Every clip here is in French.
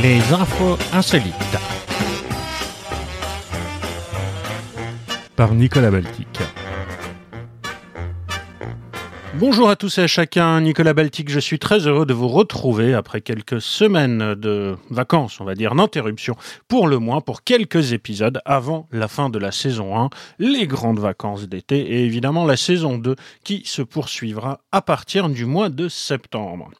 Les infos insolites. Par Nicolas Baltic. Bonjour à tous et à chacun, Nicolas Baltic, je suis très heureux de vous retrouver après quelques semaines de vacances, on va dire, d'interruption, pour le moins, pour quelques épisodes avant la fin de la saison 1, les grandes vacances d'été et évidemment la saison 2 qui se poursuivra à partir du mois de septembre.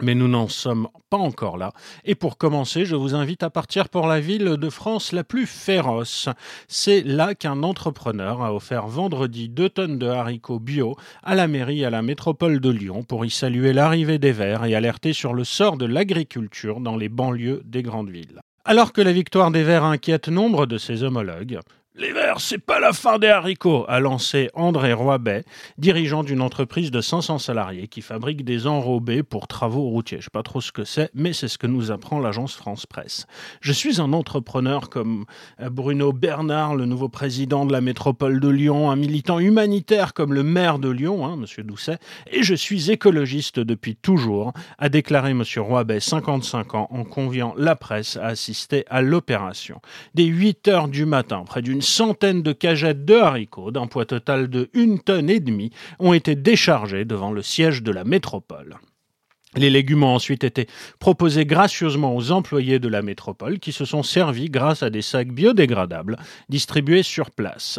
Mais nous n'en sommes pas encore là. Et pour commencer, je vous invite à partir pour la ville de France la plus féroce. C'est là qu'un entrepreneur a offert vendredi deux tonnes de haricots bio à la mairie à la métropole de Lyon pour y saluer l'arrivée des Verts et alerter sur le sort de l'agriculture dans les banlieues des grandes villes. Alors que la victoire des Verts inquiète nombre de ses homologues, les Verts, c'est pas la fin des haricots, a lancé André Roibet, dirigeant d'une entreprise de 500 salariés qui fabrique des enrobés pour travaux routiers. Je sais pas trop ce que c'est, mais c'est ce que nous apprend l'agence France Presse. Je suis un entrepreneur comme euh, Bruno Bernard, le nouveau président de la métropole de Lyon, un militant humanitaire comme le maire de Lyon, hein, Monsieur Doucet, et je suis écologiste depuis toujours, a déclaré Monsieur Roibet, 55 ans, en conviant la presse à assister à l'opération. Dès 8 heures du matin, près d'une centaine de cagettes de haricots d'un poids total de une tonne et demie ont été déchargées devant le siège de la métropole. Les légumes ont ensuite été proposés gracieusement aux employés de la métropole qui se sont servis grâce à des sacs biodégradables distribués sur place.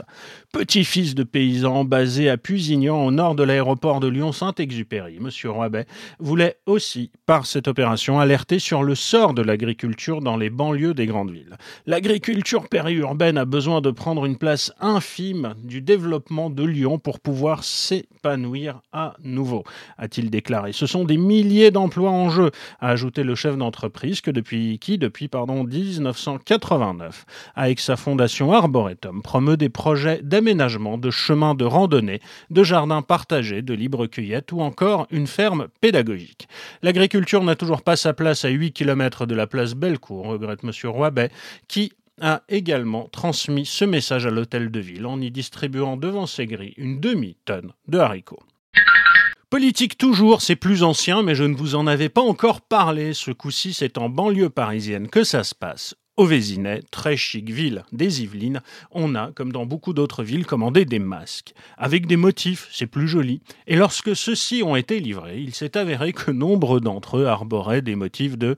Petit-fils de paysan basé à Pusignan au nord de l'aéroport de Lyon-Saint-Exupéry, M. Roibet voulait aussi, par cette opération, alerter sur le sort de l'agriculture dans les banlieues des grandes villes. L'agriculture périurbaine a besoin de prendre une place infime du développement de Lyon pour pouvoir s'épanouir à nouveau, a-t-il déclaré. Ce sont des milliers d'emplois en jeu, a ajouté le chef d'entreprise que depuis qui, depuis pardon 1989, avec sa fondation Arboretum, promeut des projets d'aménagement de chemins de randonnée, de jardins partagés, de libre cueillette ou encore une ferme pédagogique. L'agriculture n'a toujours pas sa place à 8 km de la place Bellecour, regrette M. Roibet, qui a également transmis ce message à l'hôtel de ville en y distribuant devant ses grilles une demi-tonne de haricots. Politique toujours, c'est plus ancien, mais je ne vous en avais pas encore parlé. Ce coup-ci, c'est en banlieue parisienne que ça se passe. Au Vésinet, très chic ville des Yvelines, on a, comme dans beaucoup d'autres villes, commandé des masques. Avec des motifs, c'est plus joli. Et lorsque ceux-ci ont été livrés, il s'est avéré que nombre d'entre eux arboraient des motifs de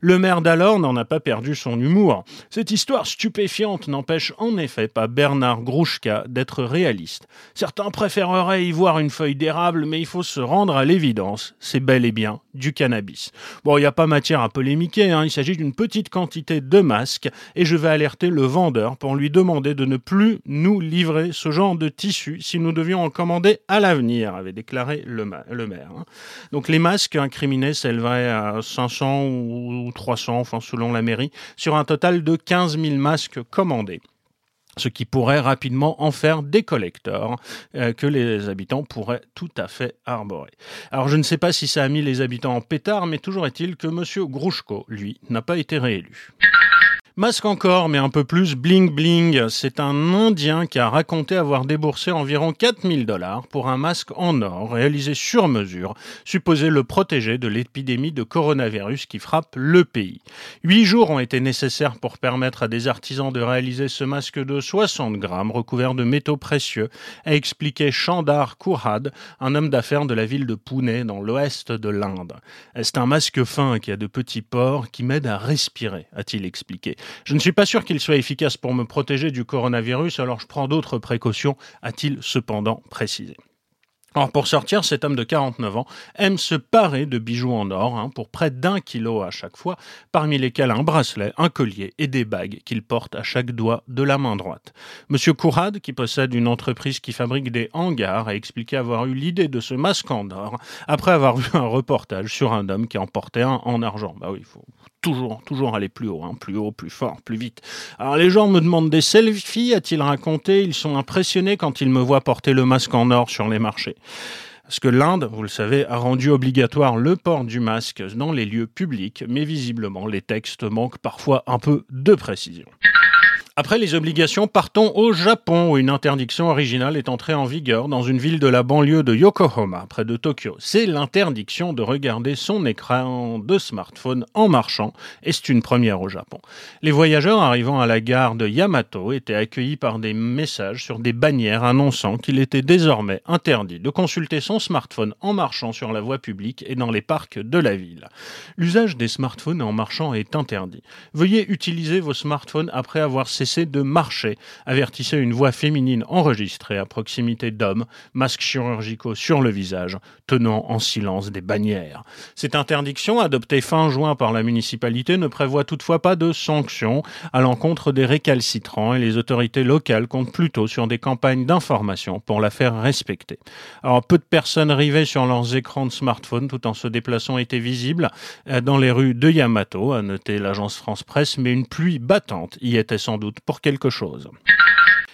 Le maire d'alors n'en a pas perdu son humour. Cette histoire stupéfiante n'empêche en effet pas Bernard Grouchka d'être réaliste. Certains préféreraient y voir une feuille d'érable, mais il faut se rendre à l'évidence, c'est bel et bien du cannabis. Bon, il n'y a pas matière à polémiquer, hein. il s'agit d'une petite quantité de masques, et je vais alerter le vendeur pour lui demander de ne plus nous livrer ce genre de tissu si nous devions en commander à l'avenir, avait déclaré le, maire. Hein. Donc les masques incriminés s'éleveraient à 500 ou 300, enfin selon la mairie, sur un total de 15 000 masques commandés ce qui pourrait rapidement en faire des collecteurs euh, que les habitants pourraient tout à fait arborer. Alors je ne sais pas si ça a mis les habitants en pétard, mais toujours est-il que M. Grouchko, lui, n'a pas été réélu. Masque encore, mais un peu plus bling bling. C'est un Indien qui a raconté avoir déboursé environ 4000 dollars pour un masque en or réalisé sur mesure, supposé le protéger de l'épidémie de coronavirus qui frappe le pays. Huit jours ont été nécessaires pour permettre à des artisans de réaliser ce masque de 60 grammes recouvert de métaux précieux, a expliqué Chandar Kurhad, un homme d'affaires de la ville de Pune dans l'ouest de l'Inde. C'est un masque fin qui a de petits pores qui m'aide à respirer, a-t-il expliqué. Je ne suis pas sûr qu'il soit efficace pour me protéger du coronavirus, alors je prends d'autres précautions, a-t-il cependant précisé. Alors pour sortir, cet homme de 49 ans aime se parer de bijoux en or hein, pour près d'un kilo à chaque fois, parmi lesquels un bracelet, un collier et des bagues qu'il porte à chaque doigt de la main droite. Monsieur Kourad, qui possède une entreprise qui fabrique des hangars, a expliqué avoir eu l'idée de ce masque en or après avoir vu un reportage sur un homme qui en portait un en argent. Bah oui, il faut toujours, toujours aller plus haut, hein, plus haut, plus fort, plus vite. Alors les gens me demandent des selfies, a-t-il raconté Ils sont impressionnés quand ils me voient porter le masque en or sur les marchés. Parce que l'Inde, vous le savez, a rendu obligatoire le port du masque dans les lieux publics, mais visiblement les textes manquent parfois un peu de précision. Après les obligations, partons au Japon où une interdiction originale est entrée en vigueur dans une ville de la banlieue de Yokohama, près de Tokyo. C'est l'interdiction de regarder son écran de smartphone en marchant et c'est une première au Japon. Les voyageurs arrivant à la gare de Yamato étaient accueillis par des messages sur des bannières annonçant qu'il était désormais interdit de consulter son smartphone en marchant sur la voie publique et dans les parcs de la ville. L'usage des smartphones en marchant est interdit. Veuillez utiliser vos smartphones après avoir cessé de marcher, avertissait une voix féminine enregistrée à proximité d'hommes, masques chirurgicaux sur le visage, tenant en silence des bannières. Cette interdiction, adoptée fin juin par la municipalité, ne prévoit toutefois pas de sanctions à l'encontre des récalcitrants et les autorités locales comptent plutôt sur des campagnes d'information pour la faire respecter. Alors, peu de personnes rivaient sur leurs écrans de smartphone tout en se déplaçant étaient visibles euh, dans les rues de Yamato, a noté l'agence France Presse, mais une pluie battante y était sans doute pour quelque chose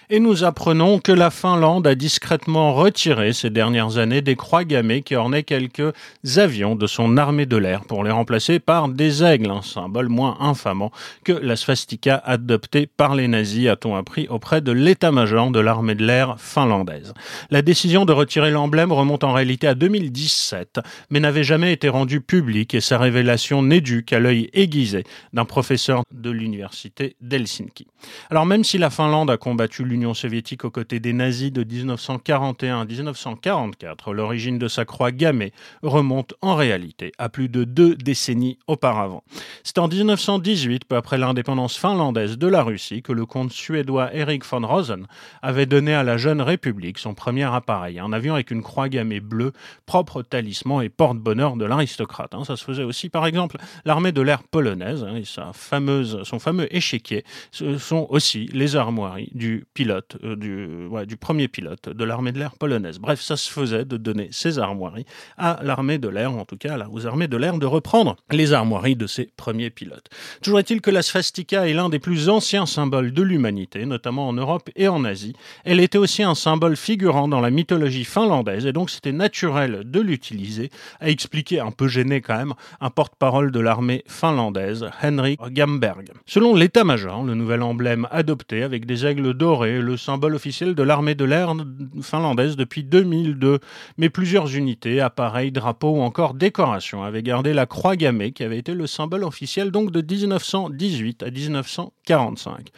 et nous apprenons que la Finlande a discrètement retiré ces dernières années des croix gammées qui ornaient quelques avions de son armée de l'air pour les remplacer par des aigles, un symbole moins infamant que la swastika adoptée par les nazis, a-t-on appris auprès de l'état-major de l'armée de l'air finlandaise. La décision de retirer l'emblème remonte en réalité à 2017, mais n'avait jamais été rendue publique et sa révélation n'est due qu'à l'œil aiguisé d'un professeur de l'université d'Helsinki. Alors même si la Finlande a combattu l'Union soviétique aux côtés des nazis de 1941 à 1944, l'origine de sa croix gammée remonte en réalité à plus de deux décennies auparavant. C'est en 1918, peu après l'indépendance finlandaise de la Russie, que le comte suédois Erik von Rosen avait donné à la jeune République son premier appareil, un avion avec une croix gammée bleue, propre talisman et porte-bonheur de l'aristocrate. Hein. Ça se faisait aussi, par exemple, l'armée de l'air polonaise hein, et sa fameuse, son fameux échiquier, ce sont aussi les armoiries du pilote pilote, euh, du, ouais, du premier pilote de l'armée de l'air polonaise. Bref, ça se faisait de donner ces armoiries à l'armée de l'air, en tout cas aux armées de l'air, de reprendre les armoiries de ces premiers pilotes. Toujours est-il que la swastika est l'un des plus anciens symboles de l'humanité, notamment en Europe et en Asie. Elle était aussi un symbole figurant dans la mythologie finlandaise, et donc c'était naturel de l'utiliser, a expliqué un peu gêné quand même un porte-parole de l'armée finlandaise, Henrik Gamberg. Selon l'état-major, le nouvel emblème adopté avec des aigles dorés le symbole officiel de l'armée de l'air finlandaise depuis 2002. Mais plusieurs unités, appareils, drapeaux ou encore décorations avaient gardé la croix gammée qui avait été le symbole officiel donc de 1918 à 1945.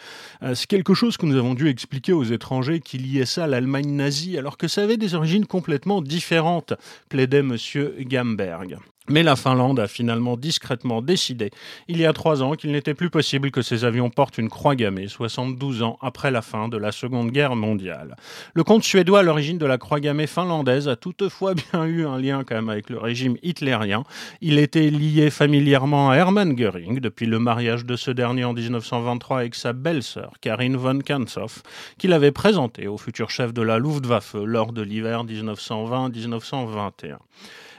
Euh, c'est quelque chose que nous avons dû expliquer aux étrangers qui liaient ça à l'Allemagne nazie alors que ça avait des origines complètement différentes, plaidait M. Gamberg. Mais la Finlande a finalement discrètement décidé, il y a trois ans, qu'il n'était plus possible que ces avions portent une croix gammée, 72 ans après la fin de la Seconde Guerre mondiale. Le comte suédois à l'origine de la croix gammée finlandaise a toutefois bien eu un lien quand même avec le régime hitlérien. Il était lié familièrement à Hermann Göring depuis le mariage de ce dernier en 1923 avec sa belle-sœur, Karin von Kantzow, qu'il avait présenté au futur chef de la Luftwaffe lors de l'hiver 1920-1921.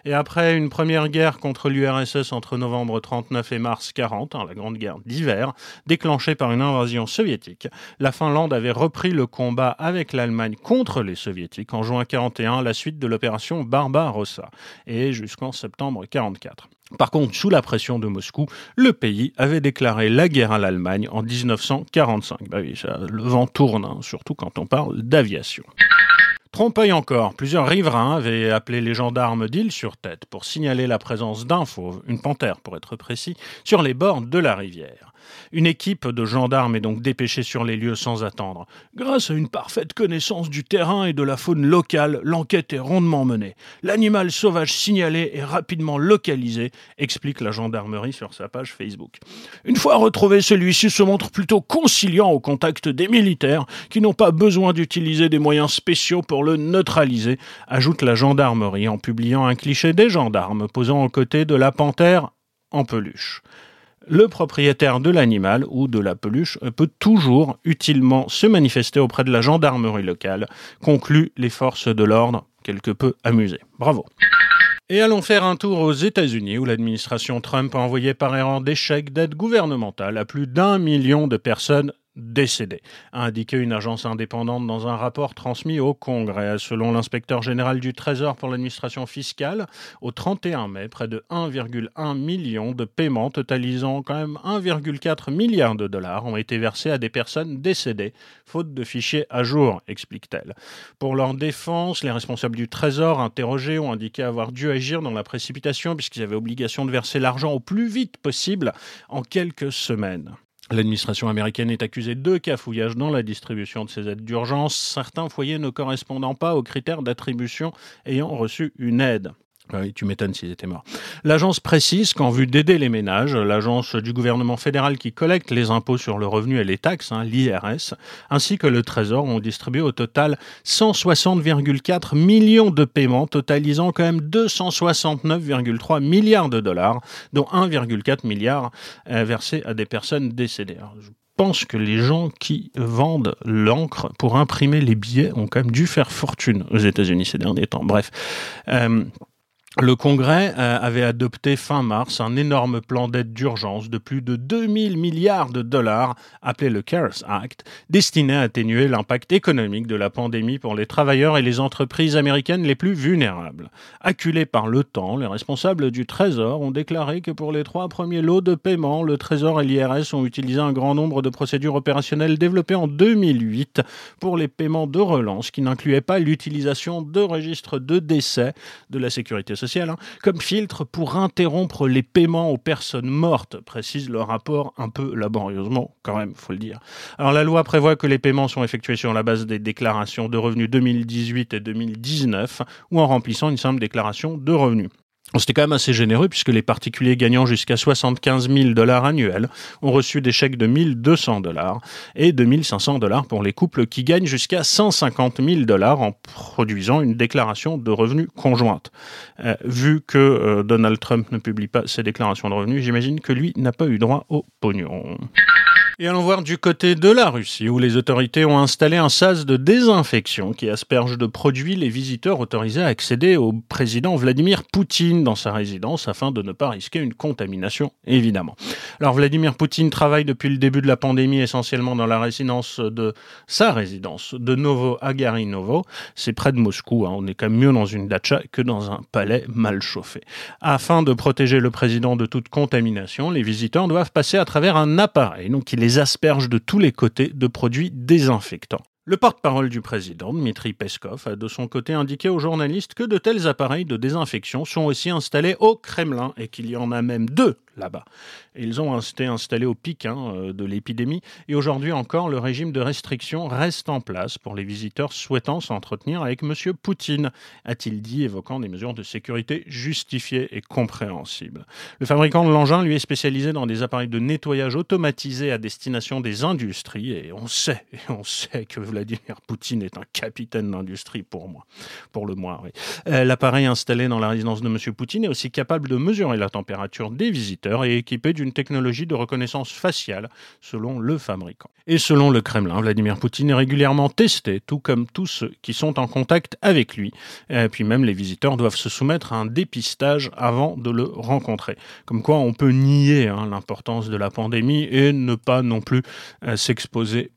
Et après une première guerre contre l'URSS entre novembre 39 et mars 40, hein, la grande guerre d'hiver, déclenchée par une invasion soviétique, la Finlande avait repris le combat avec l'Allemagne contre les soviétiques en juin 41 à la suite de l'opération Barbarossa et jusqu'en septembre 44. Par contre, sous la pression de Moscou, le pays avait déclaré la guerre à l'Allemagne en 1945. Bah oui, le vent tourne, hein, surtout quand on parle d'aviation. Trompe-œil encore, plusieurs riverains avaient appelé les gendarmes d'île sur tête pour signaler la présence d'un fauve, une panthère pour être précis, sur les bords de la rivière. Une équipe de gendarmes est donc dépêchée sur les lieux sans attendre. Grâce à une parfaite connaissance du terrain et de la faune locale, l'enquête est rondement menée. L'animal sauvage signalé est rapidement localisé, explique la gendarmerie sur sa page Facebook. Une fois retrouvé, celui-ci se montre plutôt conciliant au contact des militaires qui n'ont pas besoin d'utiliser des moyens spéciaux pour le neutraliser, ajoute la gendarmerie en publiant un cliché des gendarmes posant aux côtés de la panthère en peluche le propriétaire de l'animal ou de la peluche peut toujours utilement se manifester auprès de la gendarmerie locale, conclut les forces de l'ordre, quelque peu amusées. Bravo. Et allons faire un tour aux États-Unis où l'administration Trump a envoyé par erreur des chèques d'aide gouvernementale à plus d'un million de personnes décédés, a indiqué une agence indépendante dans un rapport transmis au Congrès. Selon l'inspecteur général du Trésor pour l'administration fiscale, au 31 mai, près de 1,1 million de paiements totalisant quand même 1,4 milliard de dollars ont été versés à des personnes décédées, faute de fichiers à jour, explique-t-elle. Pour leur défense, les responsables du Trésor interrogés ont indiqué avoir dû agir dans la précipitation puisqu'ils avaient obligation de verser l'argent au plus vite possible en quelques semaines. L'administration américaine est accusée de cafouillage dans la distribution de ces aides d'urgence, certains foyers ne correspondant pas aux critères d'attribution ayant reçu une aide. Ah oui, tu m'étonnes s'ils étaient morts. L'agence précise qu'en vue d'aider les ménages, l'agence du gouvernement fédéral qui collecte les impôts sur le revenu et les taxes, hein, l'IRS, ainsi que le Trésor ont distribué au total 160,4 millions de paiements, totalisant quand même 269,3 milliards de dollars, dont 1,4 milliard euh, versés à des personnes décédées. je pense que les gens qui vendent l'encre pour imprimer les billets ont quand même dû faire fortune aux États-Unis ces derniers temps. Bref. Euh, le Congrès euh, avait adopté fin mars un énorme plan d'aide d'urgence de plus de 2000 milliards de dollars, appelé le CARES Act, destiné à atténuer l'impact économique de la pandémie pour les travailleurs et les entreprises américaines les plus vulnérables. Acculés par le temps, les responsables du Trésor ont déclaré que pour les trois premiers lots de paiement, le Trésor et l'IRS ont utilisé un grand nombre de procédures opérationnelles développées en 2008 pour les paiements de relance qui n'incluaient pas l'utilisation de registres de décès de la sécurité Hein, comme filtre pour interrompre les paiements aux personnes mortes, précise le rapport un peu laborieusement, quand même, faut le dire. Alors la loi prévoit que les paiements sont effectués sur la base des déclarations de revenus 2018 et 2019 ou en remplissant une simple déclaration de revenus. C'était quand même assez généreux puisque les particuliers gagnant jusqu'à 75 000 dollars annuels ont reçu des chèques de 1200 dollars et de 1500 dollars pour les couples qui gagnent jusqu'à 150 000 dollars en produisant une déclaration de revenus conjointe. Euh, vu que euh, Donald Trump ne publie pas ses déclarations de revenus, j'imagine que lui n'a pas eu droit au pognon. Et allons voir du côté de la Russie, où les autorités ont installé un sas de désinfection qui asperge de produits les visiteurs autorisés à accéder au président Vladimir Poutine dans sa résidence afin de ne pas risquer une contamination, évidemment. Alors Vladimir Poutine travaille depuis le début de la pandémie essentiellement dans la résidence de sa résidence de Novo Agarinovo. C'est près de Moscou, hein. on est quand même mieux dans une dacha que dans un palais mal chauffé. Afin de protéger le président de toute contamination, les visiteurs doivent passer à travers un appareil donc, les asperges de tous les côtés de produits désinfectants. Le porte-parole du président, Dmitri Peskov, a de son côté indiqué aux journalistes que de tels appareils de désinfection sont aussi installés au Kremlin et qu'il y en a même deux là-bas. Ils ont été installés au pic hein, euh, de l'épidémie et aujourd'hui encore, le régime de restriction reste en place pour les visiteurs souhaitant s'entretenir avec M. Poutine, a-t-il dit, évoquant des mesures de sécurité justifiées et compréhensibles. Le fabricant de l'engin, lui, est spécialisé dans des appareils de nettoyage automatisés à destination des industries et on sait, on sait que Vladimir Poutine est un capitaine d'industrie pour moi, pour le moins. Euh, l'appareil installé dans la résidence de M. Poutine est aussi capable de mesurer la température des visiteurs est équipé d'une technologie de reconnaissance faciale, selon le fabricant. Et selon le Kremlin, Vladimir Poutine est régulièrement testé, tout comme tous ceux qui sont en contact avec lui. Et puis même les visiteurs doivent se soumettre à un dépistage avant de le rencontrer. Comme quoi on peut nier hein, l'importance de la pandémie et ne pas non plus euh, s'exposer.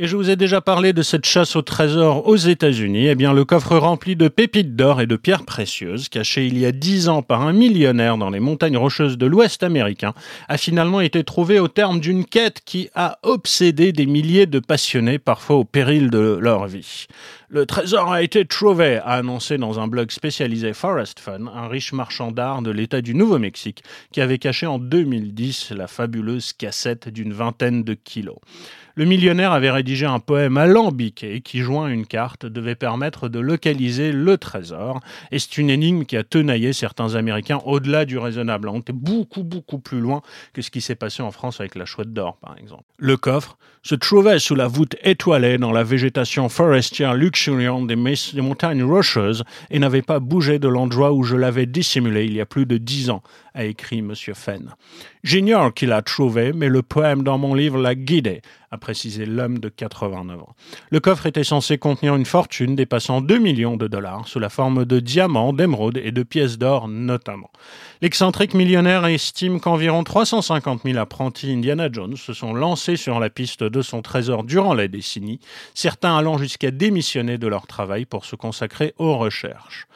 Et je vous ai déjà parlé de cette chasse au trésor aux États-Unis. Eh bien, le coffre rempli de pépites d'or et de pierres précieuses, caché il y a dix ans par un millionnaire dans les montagnes rocheuses de l'Ouest américain, a finalement été trouvé au terme d'une quête qui a obsédé des milliers de passionnés, parfois au péril de leur vie. Le trésor a été trouvé, a annoncé dans un blog spécialisé Forest Fun, un riche marchand d'art de l'État du Nouveau-Mexique, qui avait caché en 2010 la fabuleuse cassette d'une vingtaine de kilos. Le millionnaire avait rédigé un poème alambiqué qui, joint une carte, devait permettre de localiser le trésor. Et c'est une énigme qui a tenaillé certains Américains au-delà du raisonnable. On était beaucoup, beaucoup plus loin que ce qui s'est passé en France avec la chouette d'or, par exemple. Le coffre se trouvait sous la voûte étoilée dans la végétation forestière luxuriante des, des montagnes rocheuses et n'avait pas bougé de l'endroit où je l'avais dissimulé il y a plus de dix ans, a écrit M. Fenn. J'ignore qui l'a trouvé, mais le poème dans mon livre l'a guidé, a précisé l'homme de 89 ans. Le coffre était censé contenir une fortune dépassant 2 millions de dollars sous la forme de diamants, d'émeraudes et de pièces d'or notamment. L'excentrique millionnaire estime qu'environ 350 000 apprentis Indiana Jones se sont lancés sur la piste de son trésor durant la décennie, certains allant jusqu'à démissionner de leur travail pour se consacrer aux recherches.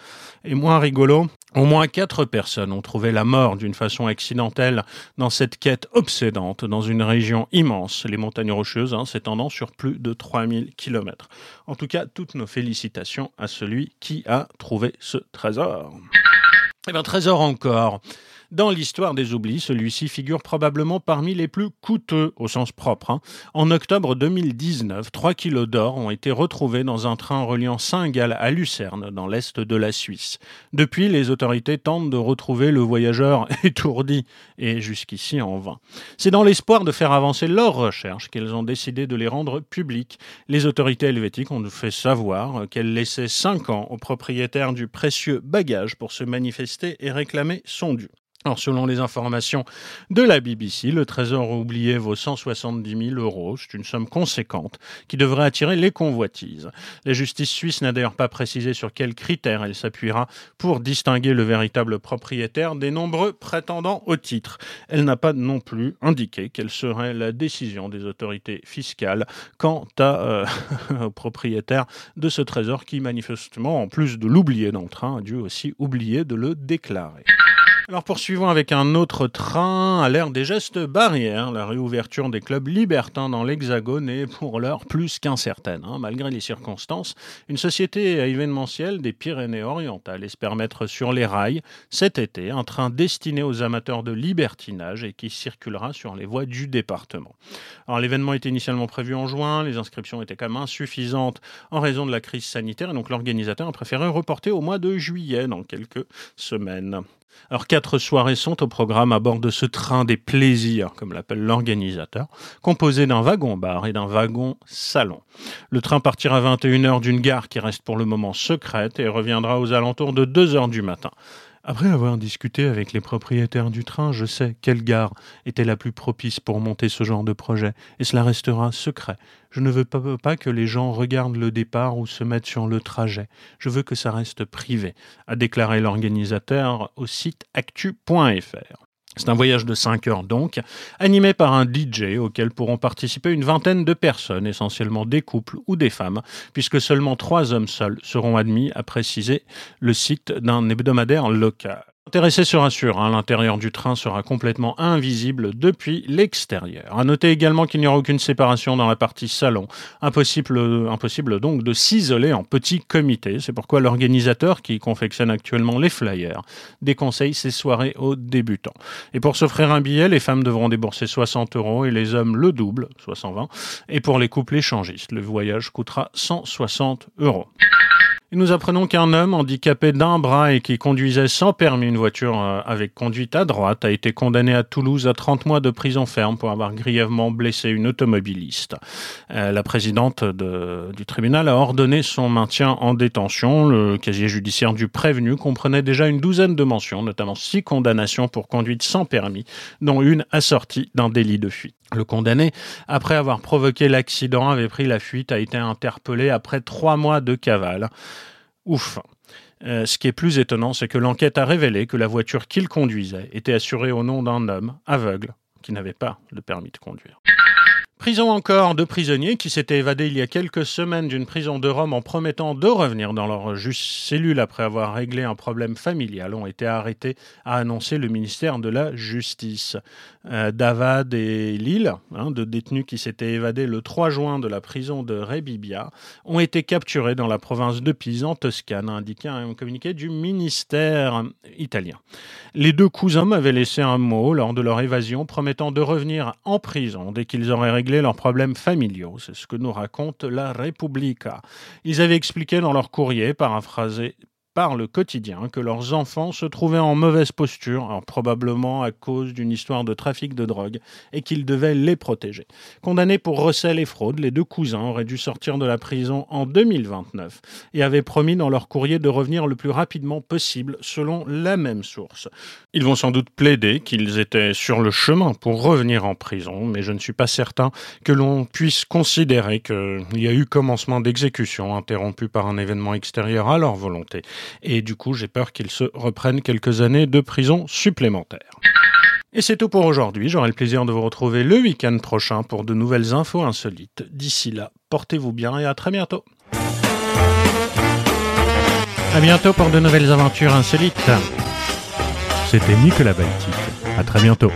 Et moins rigolo, au moins quatre personnes ont trouvé la mort d'une façon accidentelle dans cette quête obsédante dans une région immense, les montagnes rocheuses, hein, s'étendant sur plus de 3000 km. En tout cas, toutes nos félicitations à celui qui a trouvé ce trésor. Eh bien, trésor encore. Dans l'histoire des oublis, celui-ci figure probablement parmi les plus coûteux au sens propre. Hein. En octobre 2019, 3 kilos d'or ont été retrouvés dans un train reliant Saint-Gall à Lucerne, dans l'est de la Suisse. Depuis, les autorités tentent de retrouver le voyageur étourdi, et jusqu'ici en vain. C'est dans l'espoir de faire avancer leurs recherches qu'elles ont décidé de les rendre publiques. Les autorités helvétiques ont fait savoir qu'elles laissaient 5 ans au propriétaire du précieux bagage pour se manifester et réclamer son dû. Alors, selon les informations de la BBC, le trésor oublié vaut 170 000 euros. C'est une somme conséquente qui devrait attirer les convoitises. La justice suisse n'a d'ailleurs pas précisé sur quels critères elle s'appuiera pour distinguer le véritable propriétaire des nombreux prétendants au titre. Elle n'a pas non plus indiqué quelle serait la décision des autorités fiscales quant à, euh, au propriétaire de ce trésor qui, manifestement, en plus de l'oublier dans le train, a dû aussi oublier de le déclarer. Alors poursuivons avec un autre train à l'ère des gestes barrières. La réouverture des clubs libertins dans l'Hexagone est pour l'heure plus qu'incertaine. Hein. Malgré les circonstances, une société événementielle des Pyrénées-Orientales espère mettre sur les rails cet été un train destiné aux amateurs de libertinage et qui circulera sur les voies du département. L'événement était initialement prévu en juin, les inscriptions étaient quand même insuffisantes en raison de la crise sanitaire et donc l'organisateur a préféré reporter au mois de juillet dans quelques semaines. Alors quatre soirées sont au programme à bord de ce train des plaisirs, comme l'appelle l'organisateur, composé d'un wagon-bar et d'un wagon-salon. Le train partira à 21h d'une gare qui reste pour le moment secrète et reviendra aux alentours de 2h du matin. Après avoir discuté avec les propriétaires du train, je sais quelle gare était la plus propice pour monter ce genre de projet, et cela restera secret. Je ne veux pas, que les gens regardent le départ ou se mettent sur le trajet. Je veux que ça reste privé, a déclaré l'organisateur au site actu.fr. C'est un voyage de 5 heures donc, animé par un DJ auquel pourront participer une vingtaine de personnes, essentiellement des couples ou des femmes, puisque seulement trois hommes seuls seront admis, a précisé le site d'un hebdomadaire local. Intéressé se rassure, hein, l'intérieur du train sera complètement invisible depuis l'extérieur. À noter également qu'il n'y aura aucune séparation dans la partie salon. Impossible, donc de s'isoler en petit comité. C'est pourquoi l'organisateur, qui confectionne actuellement les flyers, déconseille ces soirées aux débutants. Et pour s'offrir un billet, les femmes devront débourser 60 euros et les hommes le double, soit 120. Et pour les couples échangistes, le voyage coûtera 160 euros nous apprenons qu'un homme handicapé d'un bras et qui conduisait sans permis une voiture euh, avec conduite à droite a été condamné à Toulouse à 30 mois de prison ferme pour avoir grièvement blessé une automobiliste. Euh, la présidente du tribunal a ordonné son maintien en détention. Le casier judiciaire du prévenu comprenait déjà une douzaine de mentions, notamment six condamnations pour conduite sans permis, dont une assortie d'un délit de fuite. Le condamné, après avoir provoqué l'accident, avait pris la fuite, a été interpellé après trois mois de cavale. Ouf. Euh, ce qui est plus étonnant, c'est que l'enquête a révélé que la voiture qu'il conduisait était assurée au nom d'un homme aveugle qui n'avait pas le permis de conduire. Prison encore de prisonniers qui s'étaient évadés il y a quelques semaines d'une prison de Rome en promettant de revenir dans leur juste cellule après avoir réglé un problème familial ont été arrêtés, a annoncé le ministère de la Justice. Euh, Davad et Lille, hein, deux détenus qui s'étaient évadés le 3 juin de la prison de Rebibbia, ont été capturés dans la province de Pise en Toscane, a indiqué un communiqué du ministère italien. Les deux cousins avaient laissé un mot lors de leur évasion promettant de revenir en prison dès qu'ils auraient réglé leurs problèmes familiaux. C'est ce que nous raconte la Repubblica. Ils avaient expliqué dans leur courrier, paraphrasé par le quotidien que leurs enfants se trouvaient en mauvaise posture, probablement à cause d'une histoire de trafic de drogue, et qu'ils devaient les protéger. Condamnés pour recel et fraude, les deux cousins auraient dû sortir de la prison en 2029 et avaient promis dans leur courrier de revenir le plus rapidement possible, selon la même source. Ils vont sans doute plaider qu'ils étaient sur le chemin pour revenir en prison, mais je ne suis pas certain que l'on puisse considérer qu'il y a eu commencement d'exécution interrompu par un événement extérieur à leur volonté. Et du coup, j'ai peur qu'ils se reprennent quelques années de prison supplémentaires. Et c'est tout pour aujourd'hui. J'aurai le plaisir de vous retrouver le week-end prochain pour de nouvelles infos insolites. D'ici là, portez-vous bien et à très bientôt. À bientôt pour de nouvelles aventures insolites. C'était Nicolas Baltic. À très bientôt.